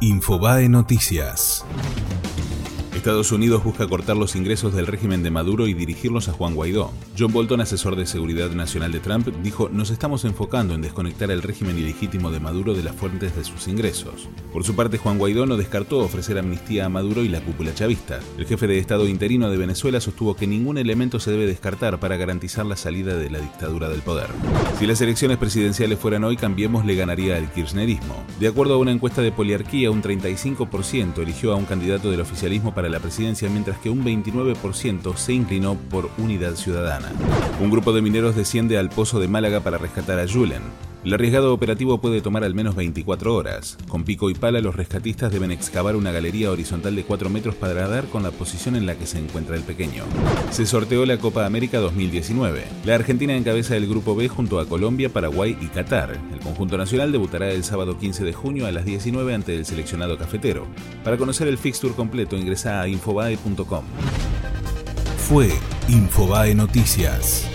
Infobae Noticias. Estados Unidos busca cortar los ingresos del régimen de Maduro y dirigirlos a Juan Guaidó. John Bolton, asesor de seguridad nacional de Trump, dijo, nos estamos enfocando en desconectar el régimen ilegítimo de Maduro de las fuentes de sus ingresos. Por su parte, Juan Guaidó no descartó ofrecer amnistía a Maduro y la cúpula chavista. El jefe de Estado interino de Venezuela sostuvo que ningún elemento se debe descartar para garantizar la salida de la dictadura del poder. Si las elecciones presidenciales fueran hoy, Cambiemos le ganaría al kirchnerismo. De acuerdo a una encuesta de poliarquía, un 35% eligió a un candidato del oficialismo para la presidencia, mientras que un 29% se inclinó por Unidad Ciudadana. Un grupo de mineros desciende al pozo de Málaga para rescatar a Julen. El arriesgado operativo puede tomar al menos 24 horas. Con pico y pala, los rescatistas deben excavar una galería horizontal de 4 metros para dar con la posición en la que se encuentra el pequeño. Se sorteó la Copa América 2019. La Argentina encabeza el Grupo B junto a Colombia, Paraguay y Qatar. El conjunto nacional debutará el sábado 15 de junio a las 19 ante el seleccionado cafetero. Para conocer el fixture completo ingresa a infobae.com. Fue Infobae Noticias.